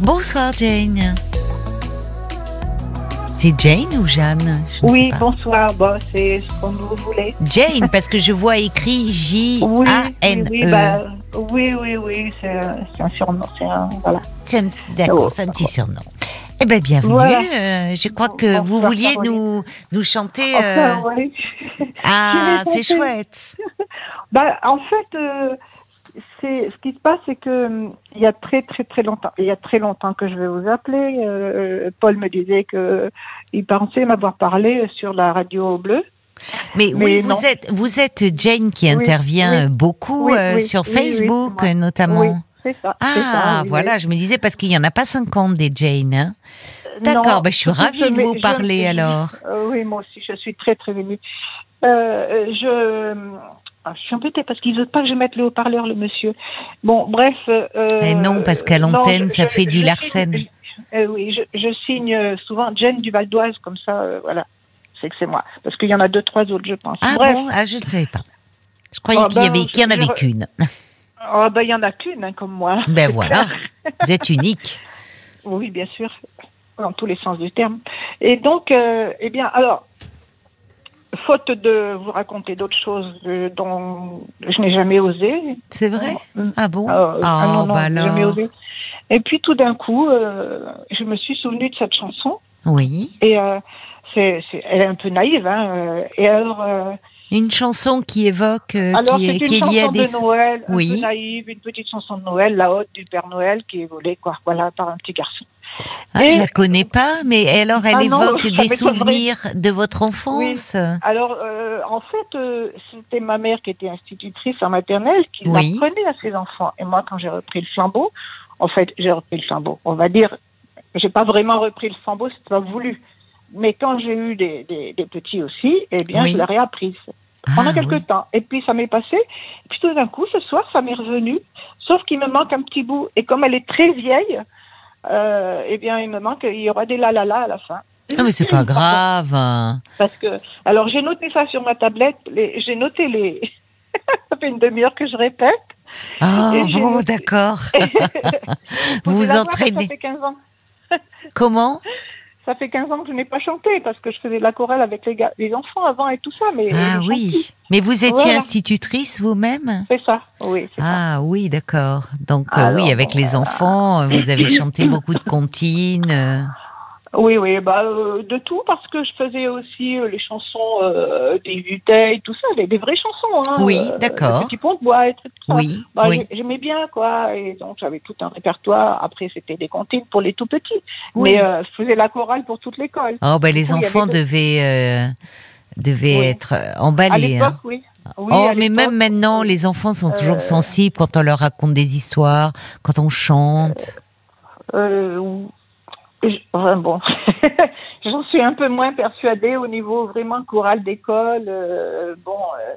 Bonsoir Jane. C'est Jane ou Jeanne? Je ne Oui, sais pas. bonsoir. Bon, c'est ce qu'on vous voulez. Jane, parce que je vois écrit Oui, J-A-N-E. oui, oui, bah, oui, oui, oui, c'est c'est un surnom, c'est un, voilà. C'est un petit, d'accord, Oh, c'est un petit surnom. Eh bien, bienvenue. Voilà. Euh, je crois que Bonsoir, vous vouliez Caroline. nous, nous chanter. euh, Enfin, oui. Ah, Je vais c'est chanter. chouette. Bah, en fait, euh, c'est ce qui se passe, c'est que hum, il y a très très très longtemps, il y a très longtemps que je vais vous appeler. euh, Paul me disait que il pensait m'avoir parlé sur la radio bleue. Mais, Mais oui, non. vous êtes, vous êtes Jane qui Oui, intervient oui. beaucoup Oui, euh, sur Facebook notamment. Ça. Ah, ça, voilà, je me disais parce qu'il n'y en a pas 50 des Jane. Hein. D'accord, bah, je suis ravie de vous je- parler je- alors. Euh, oui, moi aussi, je suis très très émue. Euh, je, ah, je suis embêtée parce qu'il veut pas que je mette le haut-parleur, le monsieur. Bon, bref. Euh, Eh non, parce qu'à l'antenne, ça je- fait du Larsen. euh, oui, je, je signe euh, souvent Jane du Val d'Oise, comme ça, euh, voilà. C'est que c'est moi. Parce qu'il y en a deux, trois autres, je pense. Ah bref. bon? Ah, je ne savais pas. Je croyais Oh, qu'il y, ben, avait, qu'il y en avait qu'une. Oh, ben, il y en a qu'une, hein, comme moi. Ben voilà, vous êtes unique. Oui, bien sûr, dans tous les sens du terme. Et donc, euh, eh bien, alors, faute de vous raconter d'autres choses euh, dont je n'ai jamais osé. C'est vrai Mm. Ah bon Ah, Ah, ah non, non, bah j'ai jamais alors. osé. Et puis tout d'un coup, euh, je me suis souvenue de cette chanson Oui. et euh, c'est, c'est, elle est un peu naïve. Hein, euh, et alors, euh, Une chanson qui évoque, euh, alors qui, est, une qui est liée à des... de Noël, un Oui. peu naïve, une petite chanson de Noël, la haute du Père Noël qui est volée, quoi, voilà, par un petit garçon. Ah, Et- je la connais pas, mais alors elle Ah évoque des souvenirs de votre enfance. Alors, euh, en fait, euh, c'était ma mère qui était institutrice en maternelle qui Oui. l'apprenait à ses enfants. Et moi, quand j'ai repris le flambeau, en fait, j'ai repris le flambeau. On va dire, j'ai pas vraiment repris le flambeau, c'est pas voulu. Mais quand j'ai eu des, des, des petits aussi, eh bien, Oui. je l'ai réapprise pendant Ah, quelques oui. temps. Et puis, ça m'est passé. Et puis, tout d'un coup, ce soir, ça m'est revenu. Sauf qu'il me manque un petit bout. Et comme elle est très vieille, euh, eh bien, il me manque, il y aura des la la la à la fin. Ah, mais c'est pas grave. Parce que, alors j'ai noté ça sur ma tablette, j'ai noté les. ça fait une demi-heure que je répète. Ah Et bon, d'accord. Vous Vous entraînez. Ça fait 15 ans. Comment? Ça fait 15 ans que je n'ai pas chanté parce que je faisais de la chorale avec les, gars, les enfants avant et tout ça. Mais Ah oui. Mais vous étiez Voilà. institutrice vous-même? C'est ça, oui. c'est ça. Ah oui, d'accord. Donc euh, oui, avec les enfants, euh, vous avez chanté beaucoup de comptines. Oui, oui, bah, euh, de tout parce que je faisais aussi euh, les chansons euh, des Vuteilles, tout ça, des, des vraies chansons. Hein, Oui, euh, d'accord. Petit pont de bois et tout ça. Oui, Bah, oui. J'aimais bien, quoi. Et donc, j'avais tout un répertoire. Après, c'était des comptines pour les tout petits. Oui. Mais je faisais la chorale pour toute l'école. Oh ben les coup, enfants deux- devaient devaient Oui. être À emballés. l'époque, hein. oui. Oui, oh à mais même maintenant, les enfants sont toujours sensibles quand on leur raconte des histoires, quand on chante. Euh, enfin, bon, j'en suis un peu moins persuadée au niveau vraiment chorale d'école. euh, bon, euh,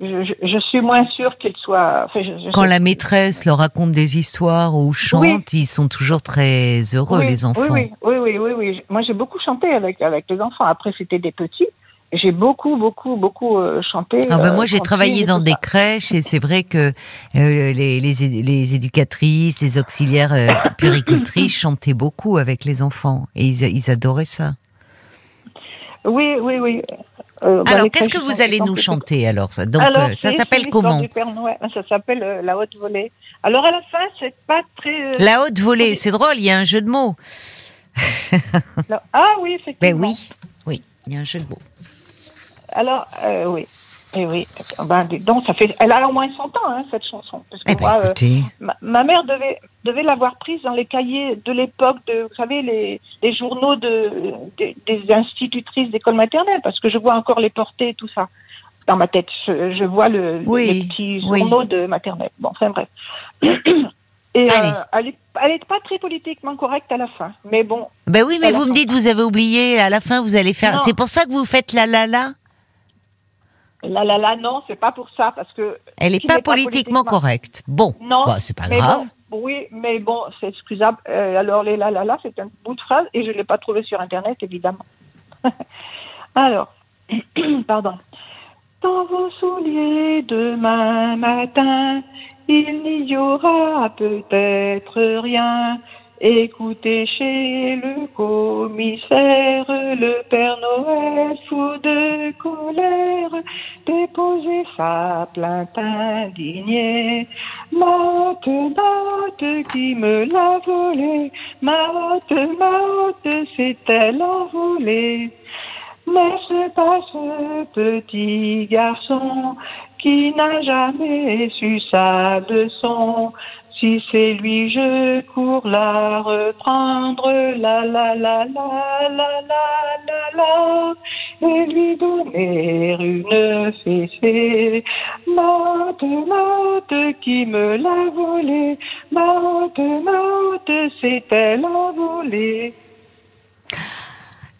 je, suis moins sûre qu'il soit. enfin, je- je Quand sais- la maîtresse leur raconte des histoires ou chante, ils sont toujours très heureux oui, les enfants. Oui, oui, oui, oui, oui, oui. Moi, j'ai beaucoup chanté avec avec les enfants. Après, c'était des petits. J'ai beaucoup, beaucoup, beaucoup euh, chanté. Ah ben euh, moi j'ai travaillé dans des crèches et c'est vrai que euh, les, les, éducatrices, les auxiliaires puéricultrices chantaient beaucoup avec les enfants et ils, ils adoraient ça. Oui, oui, oui. Bah, alors qu'est-ce que vous allez nous chanter alors ça? Donc Alors, ça s'appelle comment? du Père Noël. Ça s'appelle la haute volée. Alors à la fin, c'est pas très. La haute volée, c'est drôle, il y a un jeu de mots. Ah oui, effectivement. Ben oui, oui, il y a un jeu de mots. Alors, euh, oui. Eh oui. Ben, dis donc, ça fait. Elle a au moins 100 ans, hein, cette chanson. Parce que Eh ben moi, euh, ma, ma mère devait, devait l'avoir prise dans les cahiers de l'époque de, vous savez, les, les journaux de, des- des institutrices d'école maternelle, parce que je vois encore les portées et tout ça dans ma tête. Je, je vois le, Oui, les petits oui. journaux de maternelle. Bon, enfin bref. Et euh, elle est, elle est pas très politiquement correcte à la fin. Mais bon, ben oui, mais vous me dites, vous avez oublié, à la fin vous allez faire. C'est pour ça que vous faites la la la? Là, là, là, non, c'est pas pour ça, parce que Elle pas n'est pas politiquement politiquement- correcte. Bon, Non, bah, c'est pas grave. bon, oui, mais bon, c'est excusable. Euh, alors, les là, là, là, c'est un bout de phrase et je ne l'ai pas trouvé sur Internet, évidemment. alors, pardon. Dans vos souliers demain matin, il n'y aura peut-être rien. Écoutez chez le commissaire, le Père Noël fou de colère, déposer sa plainte indignée. Maute, maute, qui me l'a volée. Maute, maute, s'est-elle envolée? N'est-ce pas ce petit garçon qui n'a jamais su sa leçon si c'est lui, je cours la reprendre. La la la la la la la la et lui donner une fessée. Mante, mante, qui me l'a volée, mante, mante, s'est-elle envolée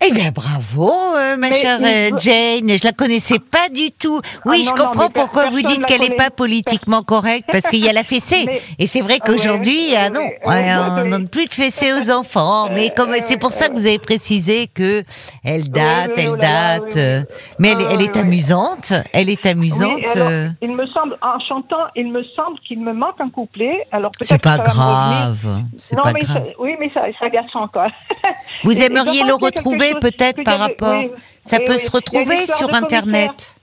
eh bien, bravo, euh, ma Mais- chère mais- euh, Jane. Je la connaissais pas du tout. Oui, Ah je non, non, comprends pourquoi vous dites qu'elle n'est pas politiquement correcte, parce qu'il y a la fessée. Mais- Et c'est vrai Ah ouais, qu'aujourd'hui, ah non, ouais, ouais, ouais, on ouais. donne plus de fessée aux enfants. Mais comme c'est pour ça que vous avez précisé que elle date, oui, oui, elle oh date. oui, oui. euh, Mais elle, Ah, oui, est oui. amusante. Elle est amusante. Oui, alors, euh, il me semble, en chantant, il me semble qu'il me manque un couplet. Alors C'est pas ça grave. C'est Non, pas mais grave. ça- oui, mais ça, c'est agaçant, quoi. Vous aimeriez le retrouver peut-être par rapport. oui, Ça oui, peut oui. se retrouver sur. Internet.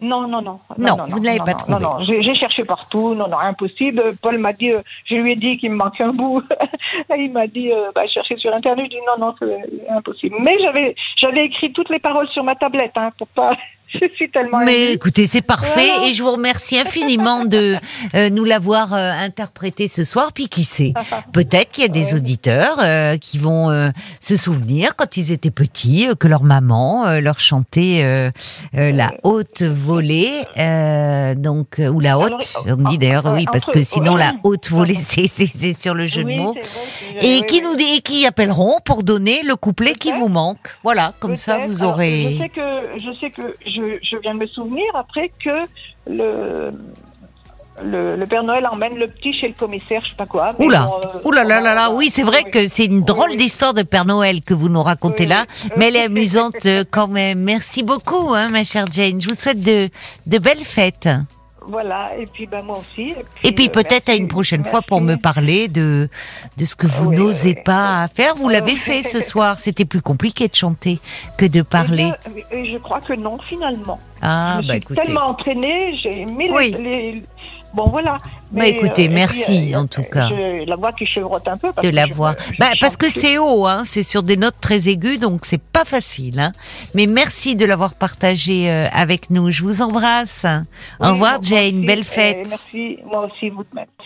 Non, non, non. Non, vous ne l'avez non, pas non, trouvé. Non, non, j'ai cherché partout. Non, non, impossible. Paul m'a dit, euh, je lui ai dit qu'il me manque un bout. Il m'a dit, euh, bah, chercher sur Internet. Je dis, non, non, c'est impossible. Mais j'avais, j'avais écrit toutes les paroles sur ma tablette, hein, pour pas. Je suis tellement. Mais écoutez, c'est parfait Voilà. et je vous remercie infiniment de euh, nous l'avoir euh, interprété ce soir. Puis qui sait, peut-être qu'il y a des Ouais. auditeurs euh, qui vont euh, se souvenir quand ils étaient petits euh, que leur maman euh, leur chantait euh, euh, la haute volée, euh, donc ou la haute. Alors, on dit d'ailleurs euh, oui parce entre- que sinon la haute volée c'est c'est c'est sur le jeu Oui, de mots. vrai, Et oui, qui oui. nous dit, et qui appelleront pour donner le couplet qui vous manque. Voilà, comme ça vous Alors, aurez. je sais que je sais que je, je viens de me souvenir après que le, le le Père Noël emmène le petit chez le commissaire, je sais pas quoi. Oula, bon, euh, oula là on là on oui, c'est vrai oui. que c'est une drôle oui. d'histoire de Père Noël que vous nous racontez Oui, là, mais elle est amusante euh, quand même. Merci beaucoup, hein, ma chère Jane. Je vous souhaite de, de belles fêtes. Voilà, et puis ben moi aussi. Et puis euh, peut-être à une prochaine fois pour me parler de, de ce que vous Oui, n'osez oui. pas faire. Vous l'avez fait ce soir. C'était plus compliqué de chanter que de parler. Eh bien, euh, je crois que non, finalement. Ah, je me bah suis écoutez. tellement entraînée, j'ai les- Oui. les, Bon, voilà. Bah, écoutez, puis, merci, en tout cas. je- la voix qui chevrotte un peu. Parce de que la je- voix. je Bah, parce que c'est haut, hein, c'est sur des notes très aiguës, donc c'est pas facile. Hein. Mais merci de l'avoir partagé euh, avec nous. Je vous embrasse. Au revoir, Jane. aussi, Belle fête. Merci, moi aussi, vous de même.